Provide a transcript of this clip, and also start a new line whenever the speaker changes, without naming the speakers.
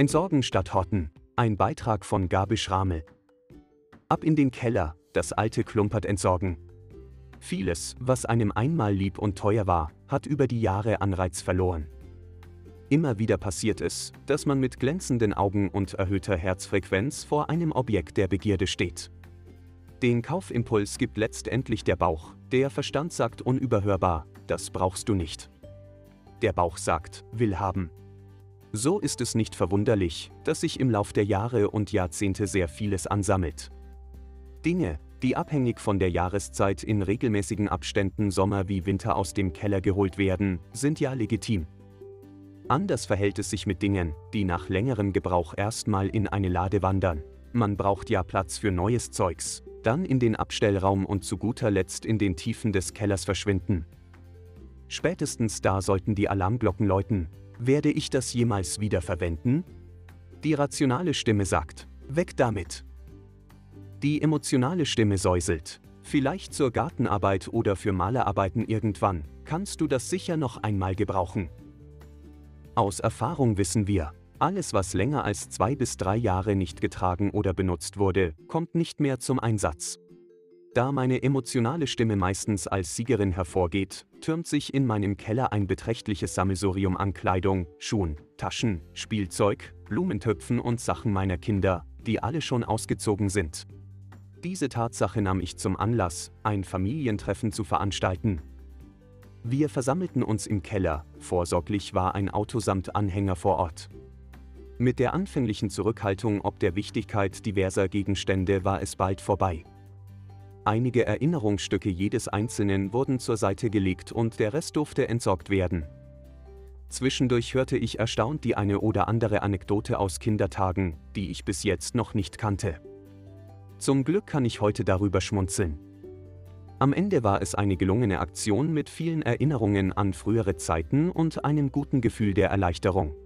Entsorgen statt Horten. Ein Beitrag von Gabi Schramel. Ab in den Keller, das alte Klumpert entsorgen. Vieles, was einem einmal lieb und teuer war, hat über die Jahre Anreiz verloren. Immer wieder passiert es, dass man mit glänzenden Augen und erhöhter Herzfrequenz vor einem Objekt der Begierde steht. Den Kaufimpuls gibt letztendlich der Bauch, der Verstand sagt unüberhörbar, das brauchst du nicht. Der Bauch sagt, will haben. So ist es nicht verwunderlich, dass sich im Lauf der Jahre und Jahrzehnte sehr vieles ansammelt. Dinge, die abhängig von der Jahreszeit in regelmäßigen Abständen Sommer wie Winter aus dem Keller geholt werden, sind ja legitim. Anders verhält es sich mit Dingen, die nach längerem Gebrauch erstmal in eine Lade wandern. Man braucht ja Platz für neues Zeugs, dann in den Abstellraum und zu guter Letzt in den Tiefen des Kellers verschwinden. Spätestens da sollten die Alarmglocken läuten. Werde ich das jemals wieder verwenden? Die rationale Stimme sagt, weg damit. Die emotionale Stimme säuselt. Vielleicht zur Gartenarbeit oder für Malerarbeiten irgendwann, kannst du das sicher noch einmal gebrauchen. Aus Erfahrung wissen wir, alles was länger als zwei bis drei Jahre nicht getragen oder benutzt wurde, kommt nicht mehr zum Einsatz. Da meine emotionale Stimme meistens als Siegerin hervorgeht, türmt sich in meinem Keller ein beträchtliches Sammelsurium an Kleidung, Schuhen, Taschen, Spielzeug, Blumentöpfen und Sachen meiner Kinder, die alle schon ausgezogen sind. Diese Tatsache nahm ich zum Anlass, ein Familientreffen zu veranstalten. Wir versammelten uns im Keller, vorsorglich war ein Auto samt Anhänger vor Ort. Mit der anfänglichen Zurückhaltung ob der Wichtigkeit diverser Gegenstände war es bald vorbei. Einige Erinnerungsstücke jedes Einzelnen wurden zur Seite gelegt und der Rest durfte entsorgt werden. Zwischendurch hörte ich erstaunt die eine oder andere Anekdote aus Kindertagen, die ich bis jetzt noch nicht kannte. Zum Glück kann ich heute darüber schmunzeln. Am Ende war es eine gelungene Aktion mit vielen Erinnerungen an frühere Zeiten und einem guten Gefühl der Erleichterung.